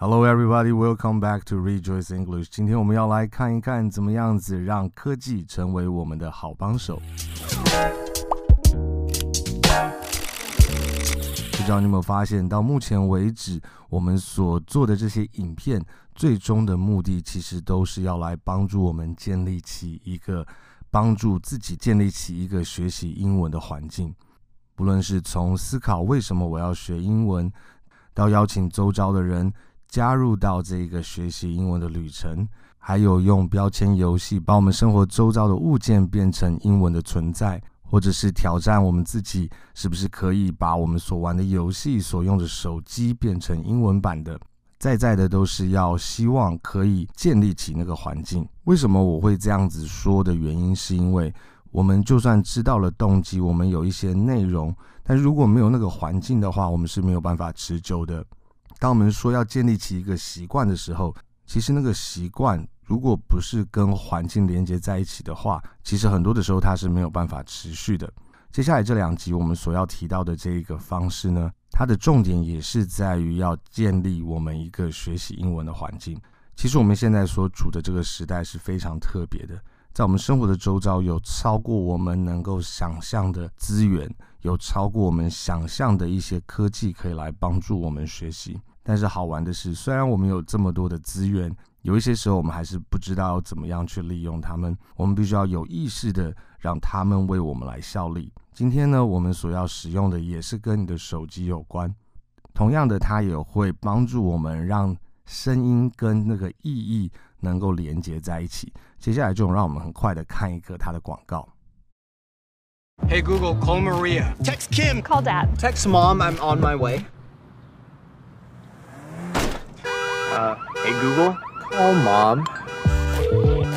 Hello, everybody. Welcome back to Rejoice English. 今天我们要来看一看，怎么样子让科技成为我们的好帮手。不知道你有没有发现，到目前为止，我们所做的这些影片，最终的目的其实都是要来帮助我们建立起一个，帮助自己建立起一个学习英文的环境。不论是从思考为什么我要学英文，到邀请周遭的人。加入到这个学习英文的旅程，还有用标签游戏把我们生活周遭的物件变成英文的存在，或者是挑战我们自己是不是可以把我们所玩的游戏、所用的手机变成英文版的，在在的都是要希望可以建立起那个环境。为什么我会这样子说的原因，是因为我们就算知道了动机，我们有一些内容，但如果没有那个环境的话，我们是没有办法持久的。当我们说要建立起一个习惯的时候，其实那个习惯如果不是跟环境连接在一起的话，其实很多的时候它是没有办法持续的。接下来这两集我们所要提到的这一个方式呢，它的重点也是在于要建立我们一个学习英文的环境。其实我们现在所处的这个时代是非常特别的，在我们生活的周遭有超过我们能够想象的资源。有超过我们想象的一些科技可以来帮助我们学习，但是好玩的是，虽然我们有这么多的资源，有一些时候我们还是不知道怎么样去利用它们。我们必须要有意识的让他们为我们来效力。今天呢，我们所要使用的也是跟你的手机有关，同样的，它也会帮助我们让声音跟那个意义能够连接在一起。接下来就让我们很快的看一个它的广告。Hey Google, call Maria. Text Kim. Call Dad. Text Mom, I'm on my way. Uh, hey Google, call Mom.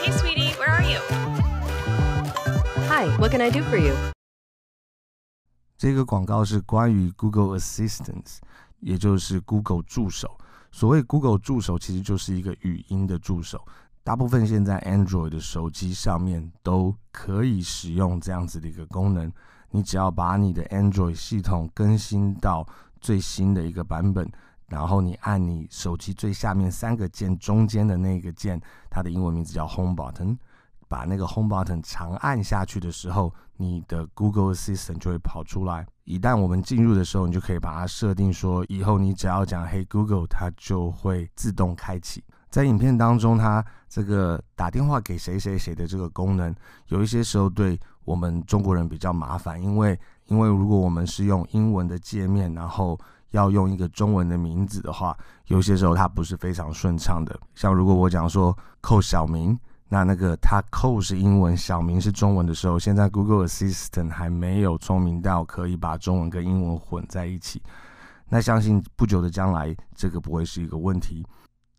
Hey sweetie, where are you? Hi, what can I do for you? 这个广告是关于 Google Assistant，也就是 Google 助手。所谓 Google 助手，其实就是一个语音的助手。 大部分现在 Android 的手机上面都可以使用这样子的一个功能。你只要把你的 Android 系统更新到最新的一个版本，然后你按你手机最下面三个键中间的那个键，它的英文名字叫 Home Button，把那个 Home Button 长按下去的时候，你的 Google Assistant 就会跑出来。一旦我们进入的时候，你就可以把它设定说，以后你只要讲 Hey Google，它就会自动开启。在影片当中，它这个打电话给谁谁谁的这个功能，有一些时候对我们中国人比较麻烦，因为因为如果我们是用英文的界面，然后要用一个中文的名字的话，有些时候它不是非常顺畅的。像如果我讲说扣小明，那那个他扣是英文，小明是中文的时候，现在 Google Assistant 还没有聪明到可以把中文跟英文混在一起。那相信不久的将来，这个不会是一个问题。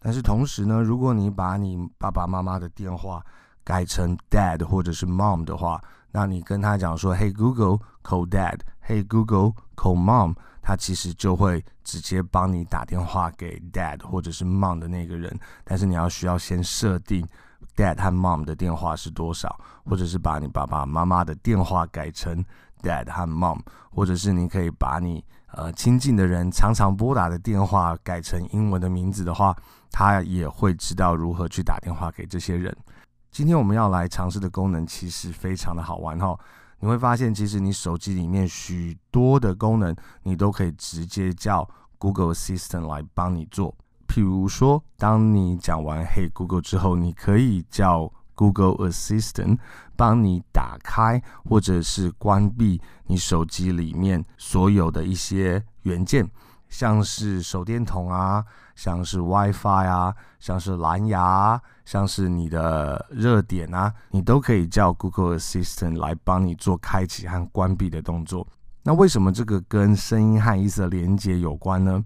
但是同时呢，如果你把你爸爸妈妈的电话改成 Dad 或者是 Mom 的话，那你跟他讲说 Hey Google call Dad，Hey Google call Mom，他其实就会直接帮你打电话给 Dad 或者是 Mom 的那个人。但是你要需要先设定 Dad 和 Mom 的电话是多少，或者是把你爸爸妈妈的电话改成 Dad 和 Mom，或者是你可以把你呃亲近的人常常拨打的电话改成英文的名字的话。他也会知道如何去打电话给这些人。今天我们要来尝试的功能其实非常的好玩哈，你会发现其实你手机里面许多的功能，你都可以直接叫 Google Assistant 来帮你做。譬如说，当你讲完 Hey Google 之后，你可以叫 Google Assistant 帮你打开或者是关闭你手机里面所有的一些元件。像是手电筒啊，像是 WiFi 啊，像是蓝牙，像是你的热点啊，你都可以叫 Google Assistant 来帮你做开启和关闭的动作。那为什么这个跟声音和意思的连接有关呢？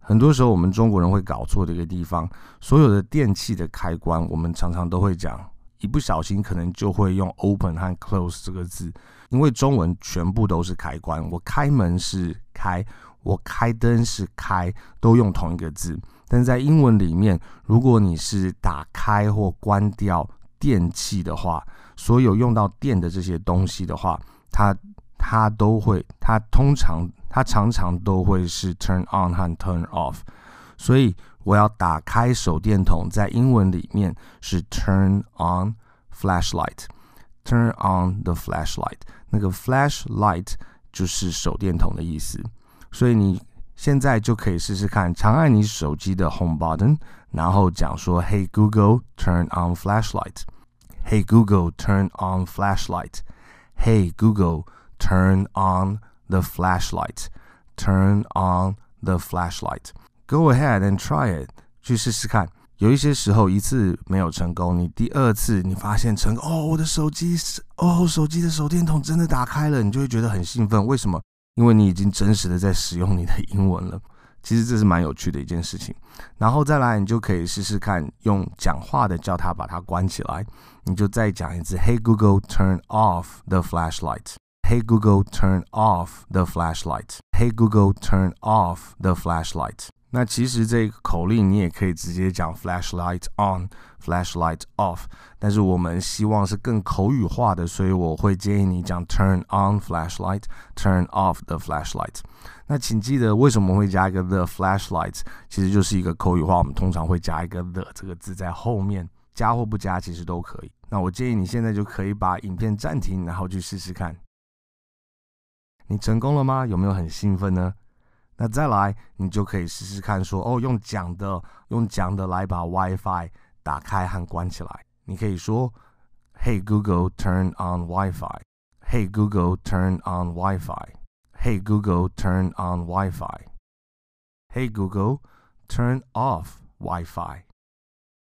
很多时候我们中国人会搞错的一个地方，所有的电器的开关，我们常常都会讲，一不小心可能就会用 open 和 close 这个字，因为中文全部都是开关，我开门是开。我开灯是开，都用同一个字。但在英文里面，如果你是打开或关掉电器的话，所有用到电的这些东西的话，它它都会，它通常它常常都会是 turn on 和 turn off。所以我要打开手电筒，在英文里面是 turn on flashlight，turn on the flashlight。那个 flashlight 就是手电筒的意思，所以你现在就可以试试看，长按你手机的 home button，然后讲说：“Hey Google，turn on flashlight。” Hey Google，turn on flashlight。Hey Google，turn on the flashlight。Turn on the flashlight。Go ahead and try it，去试试看。有一些时候一次没有成功，你第二次你发现成功，哦，我的手机是，哦，手机的手电筒真的打开了，你就会觉得很兴奋。为什么？ 因为你已经真实的在使用你的英文了。其实这是蛮有趣的一件事情。然后再来，你就可以试试看用讲话的叫它把它关起来。你就再讲一次，Hey Google，turn off the flashlight。Hey Google，turn off the flashlight。Hey Google，turn off the flashlight。那其实这个口令你也可以直接讲 flashlight on，flashlight off。但是我们希望是更口语化的，所以我会建议你讲 turn on flashlight，turn off the flashlight。那请记得为什么会加一个 the flashlight，其实就是一个口语化，我们通常会加一个 the 这个字在后面，加或不加其实都可以。那我建议你现在就可以把影片暂停，然后去试试看。你成功了吗？有没有很兴奋呢？那再来，你就可以试试看说，哦，用讲的，用讲的来把 WiFi 打开和关起来。你可以说，Hey Google, turn on Wi-Fi. Hey Google, turn on Wi-Fi. Hey Google, turn on Wi-Fi. Hey Google, turn off Wi-Fi.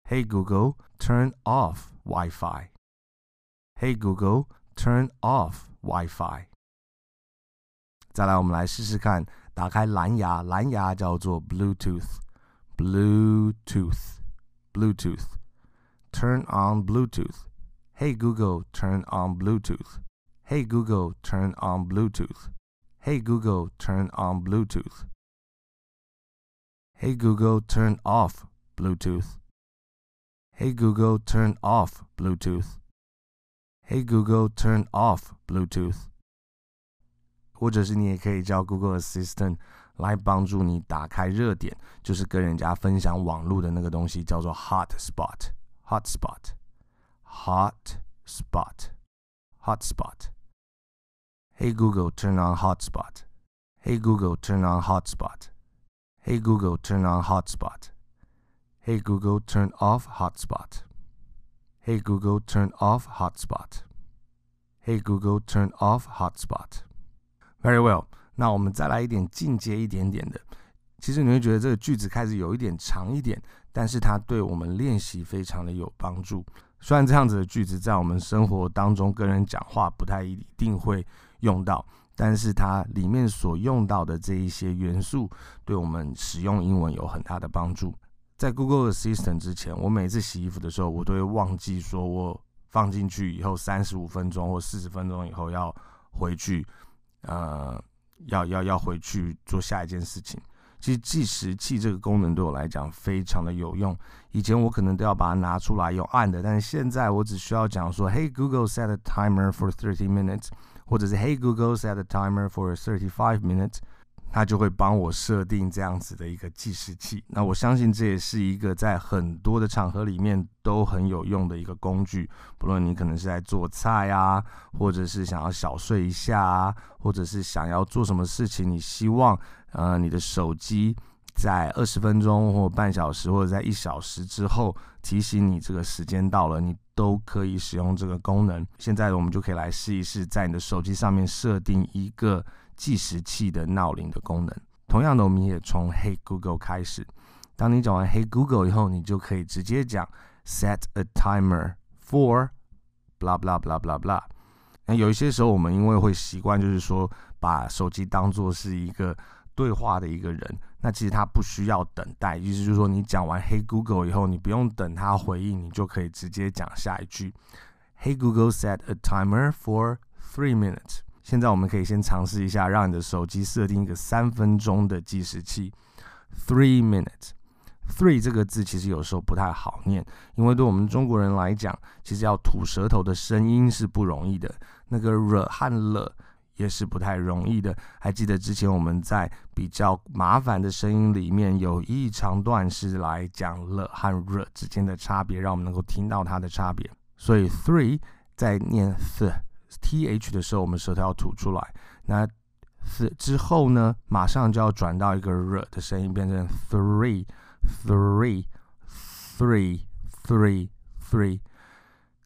Hey Google, turn off Wi-Fi. Hey Google, turn off Wi-Fi. 再来，我们来试试看， 打开蓝牙，蓝牙叫做 Bluetooth，Bluetooth，Bluetooth。Turn on Bluetooth. Hey Google, turn on Bluetooth. Hey Google, turn on Bluetooth. Hey Google, turn on Bluetooth. Hey Google, turn off Bluetooth. Hey Google, turn off Bluetooth. Hey Google, turn off Bluetooth. 或者是你也可以叫 Google Assistant 来帮助你打开热点，就是跟人家分享网络的那个东西，叫做 Hotspot。Hotspot。Hotspot。Hotspot。Hey Google, turn on Hotspot. Hey Google, turn on Hotspot. Hey Google, turn on Hotspot. Hey Google, turn off Hotspot. Hey Google, turn off Hotspot. Hey Google, turn off Hotspot. Very well. 那我们再来一点进阶一点点的。其实你会觉得这个句子开始有一点长一点，但是它对我们练习非常的有帮助。虽然这样子的句子在我们生活当中跟人讲话不太一定会用到，但是它里面所用到的这一些元素，对我们使用英文有很大的帮助。在 Google Assistant 之前，我每次洗衣服的时候，我都会忘记说我放进去以后三十五分钟或四十分钟以后要回去，呃，要要要回去做下一件事情。其实计时器这个功能对我来讲非常的有用。以前我可能都要把它拿出来用按的，但是现在我只需要讲说，Hey Google set a timer for thirty minutes。或者是 Hey Google set a timer for thirty five minutes，它就会帮我设定这样子的一个计时器。那我相信这也是一个在很多的场合里面都很有用的一个工具。不论你可能是在做菜啊，或者是想要小睡一下啊，或者是想要做什么事情，你希望呃你的手机在二十分钟或半小时或者在一小时之后提醒你这个时间到了，你。都可以使用这个功能。现在我们就可以来试一试，在你的手机上面设定一个计时器的闹铃的功能。同样的，我们也从 Hey Google 开始。当你讲完 Hey Google 以后，你就可以直接讲 Set a timer for blah blah blah blah blah。那有一些时候，我们因为会习惯，就是说把手机当做是一个对话的一个人。那其实它不需要等待，意思就是说，你讲完 Hey Google 以后，你不用等它回应，你就可以直接讲下一句。Hey Google, set a timer for three minutes。现在我们可以先尝试一下，让你的手机设定一个三分钟的计时器。Three minutes。Three 这个字其实有时候不太好念，因为对我们中国人来讲，其实要吐舌头的声音是不容易的。那个 r 和 l 也是不太容易的。还记得之前我们在比较麻烦的声音里面有一长段是来讲了和 r 之间的差别，让我们能够听到它的差别。所以 three 在念 th th 的时候，我们舌头要吐出来。那 th 之后呢，马上就要转到一个 r 的声音，变成 three three three three three。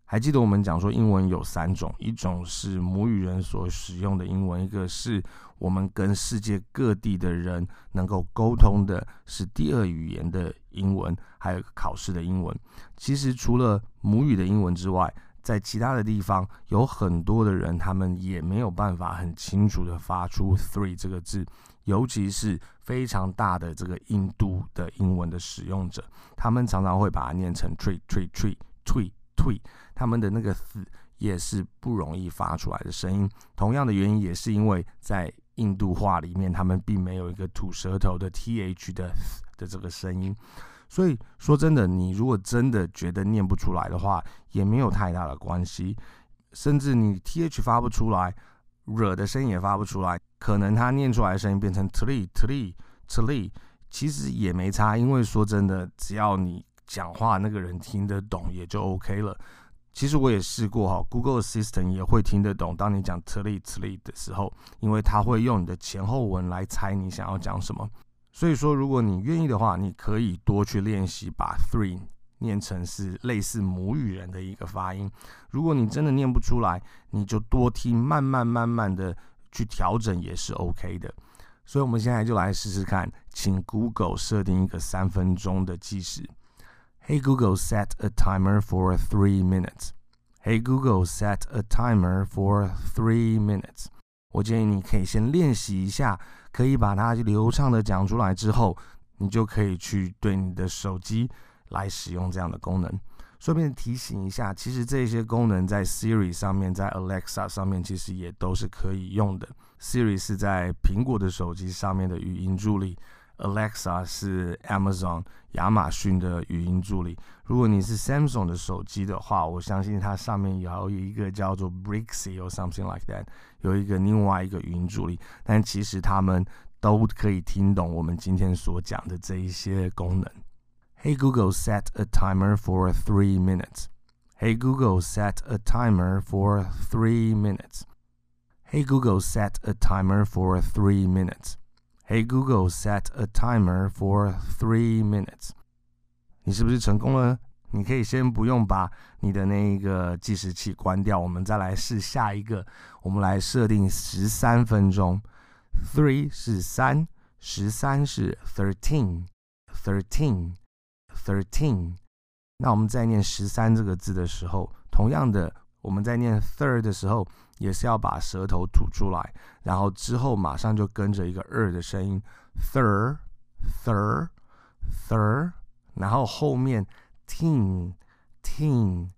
还记得我们讲说英文有三种，一种是母语人所使用的英文，一个是我们跟世界各地的人能够沟通的，是第二语言的英文，还有考试的英文。其实除了母语的英文之外，在其他的地方有很多的人，他们也没有办法很清楚的发出 three 这个字，尤其是非常大的这个印度的英文的使用者，他们常常会把它念成 tree tree tree tree tree。他们的那个 th 也是不容易发出来的声音。同样的原因也是因为在印度话里面，他们并没有一个吐舌头的 th 的的这个声音。所以说真的，你如果真的觉得念不出来的话，也没有太大的关系。甚至你 th 发不出来，r 的声音也发不出来，可能他念出来的声音变成 tree tree tree，其实也没差。因为说真的，只要你讲话那个人听得懂，也就 OK 了。其实我也试过哈，Google Assistant 也会听得懂。当你讲 tli tli 的时候，因为它会用你的前后文来猜你想要讲什么。所以说，如果你愿意的话，你可以多去练习把 three 念成是类似母语人的一个发音。如果你真的念不出来，你就多听，慢慢慢慢的去调整也是 OK 的。所以我们现在就来试试看，请 Google 设定一个三分钟的计时。Hey Google, set a timer for three minutes. Hey Google, set a timer for three minutes. 我建议你可以先练习一下，可以把它流畅的讲出来之后，你就可以去对你的手机来使用这样的功能。顺便提醒一下，其实这些功能在 Siri 上面，在 Alexa 上面其实也都是可以用的。Siri 是在苹果的手机上面的语音助理。Alexa 是 Amazon 亚马逊的语音助理。如果你是 Samsung 的手机的话，我相信它上面也有一个叫做 Brixie or something like that，有一个另外一个语音助理。但其实他们都可以听懂我们今天所讲的这一些功能。Hey Google, set a timer for three minutes. Hey Google, set a timer for three minutes. Hey Google, set a timer for three minutes. Hey Google, set a timer for three minutes. 你是不是成功了？你可以先不用把你的那个计时器关掉，我们再来试下一个。我们来设定十三分钟。Three 是三，十三是 thirteen，thirteen，thirteen。那我们在念十三这个字的时候，同样的，我们在念 third 的时候。也是要把舌头吐出来，然后之后马上就跟着一个二的声音，third third third，然后后面 teen teen，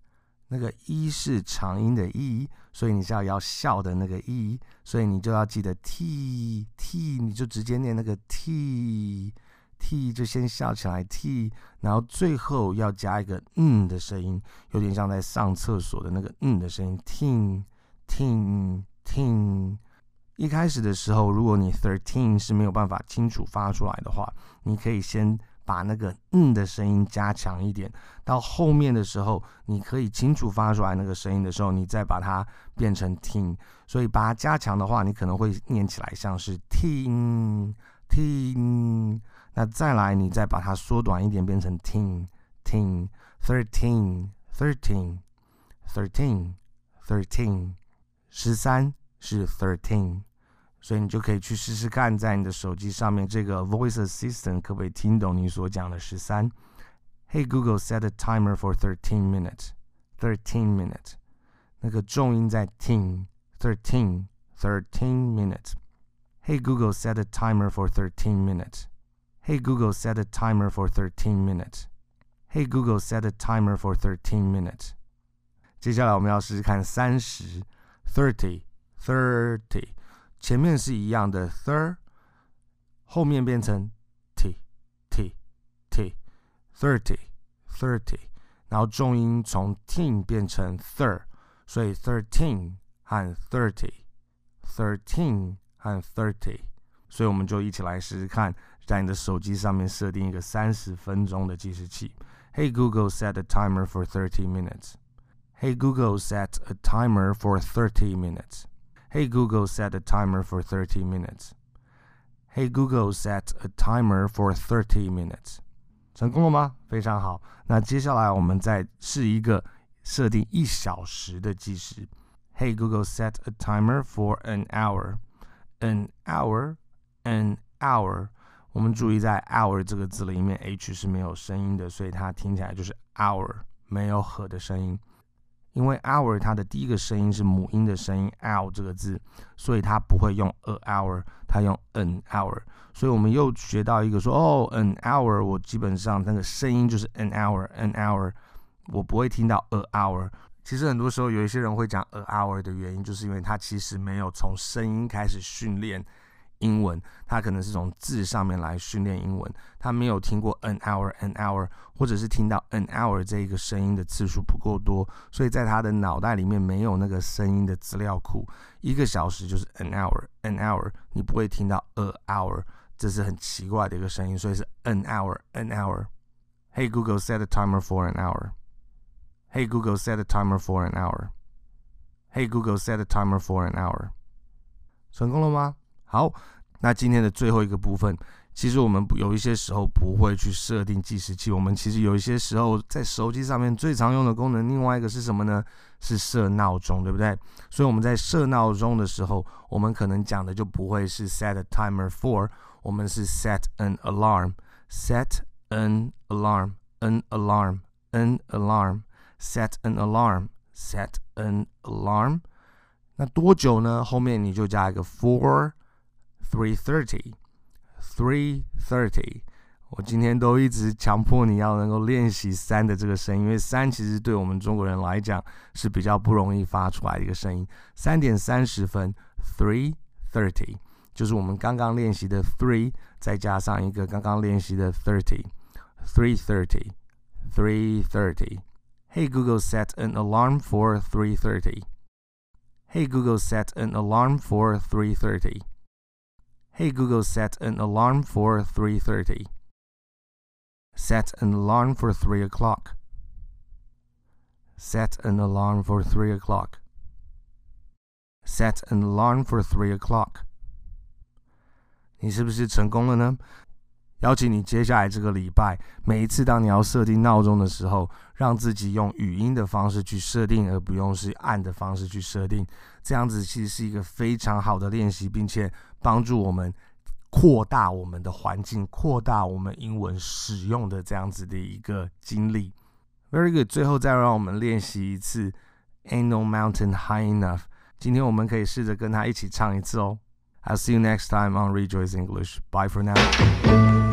那个一是长音的 e，所以你是要要笑的那个 e，所以你就要记得 t t，你就直接念那个 t t，就先笑起来 t，然后最后要加一个嗯的声音，有点像在上厕所的那个嗯的声音，teen。听听，一开始的时候，如果你 thirteen 是没有办法清楚发出来的话，你可以先把那个嗯的声音加强一点。到后面的时候，你可以清楚发出来那个声音的时候，你再把它变成听。所以把它加强的话，你可能会念起来像是听听。那再来，你再把它缩短一点，变成 teen，teen，thirteen，thirteen，thirteen，thirteen，。十三是 thirteen，所以你就可以去试试看，在你的手机上面这个 voice assistant 可不可以听懂你所讲的十三？Hey Google, set a timer for thirteen minutes. Thirteen minutes，那个重音在 ting thirteen thirteen minutes。Hey Google, set a timer for thirteen minutes. Hey Google, set a timer for thirteen minutes. Hey Google, set a timer for thirteen minutes。接下来我们要试试看三十。Thirty, thirty，前面是一样的 thir，后面变成 t, t, t, thirty, thirty，然后重音从 teen 变成 thir，所以 thirteen 和 thirty, thirteen 和 thirty，所以我们就一起来试试看， 在你的手机上面设定一个三十分钟的计时器。Hey Google, set a timer for thirty minutes. Hey Google, set a timer for thirty minutes. Hey Google, set a timer for thirty minutes. Hey Google, set a timer for thirty minutes. 成功了吗？非常好。那接下来我们再试一个设定一小时的计时。Hey Google, set a timer for an hour. An hour, an hour。 我们注意在 hour 这个字里面，h 是没有声音的，所以它听起来就是 hour，没有和的声音。因为 hour 它的第一个声音是母音的声音 ow 这个字，所以它不会用 a hour，它用 an hour。所以我们又学到一个说，哦，an hour，我基本上那个声音就是 an hour，an hour，我不会听到 a hour。其实很多时候有一些人会讲 a hour 的原因，就是因为他其实没有从声音开始训练英文，他可能是从字上面来训练英文，他没有听过 an hour，an hour，或者是听到 an hour 这一个声音的次数不够多，所以在他的脑袋里面没有那个声音的资料库。一个小时就是 an hour，an hour，你不会听到 a hour，这是很奇怪的一个声音，所以是 an hour，an hour。Hey Google, set a timer for an hour. Hey Google, set a timer for an hour. Hey Google, set a timer for an hour. 成功了吗？好，那今天的最后一个部分，其实我们有一些时候不会去设定计时器。我们其实有一些时候在手机上面最常用的功能，另外一个是什么呢？是设闹钟，对不对？所以我们在设闹钟的时候，我们可能讲的就不会是 set a timer for，我们是 set an alarm，set an alarm，an alarm，an alarm。Set an alarm. Set an alarm. 那多久呢？后面你就加一个 for three thirty. Three thirty. 我今天都一直强迫你要能够练习三的这个声音，因为三其实对我们中国人来讲是比较不容易发出来的一个声音。三点三十分，three thirty，就是我们刚刚练习的 three，再加上一个刚刚练习的 thirty. Three thirty. Three thirty. Hey Google, set an alarm for three thirty. Hey Google, set an alarm for three thirty. Hey Google, set an alarm for 3:30. Set an alarm for 3 o'clock. Set an alarm for 3 o'clock. Set an alarm for 3 o'clock. 你是不是成功了呢？邀请你接下来这个礼拜，每一次当你要设定闹钟的时候，让自己用语音的方式去设定，而不用是按的方式去设定。这样子其实是一个非常好的练习，并且 帮助我们扩大我们的环境，扩大我们英文使用的这样子的一个经历。Very good。最后再让我们练习一次 Ain't No Mountain High Enough。今天我们可以试着跟他一起唱一次哦。I'll see you next time on Rejoice English. Bye for now.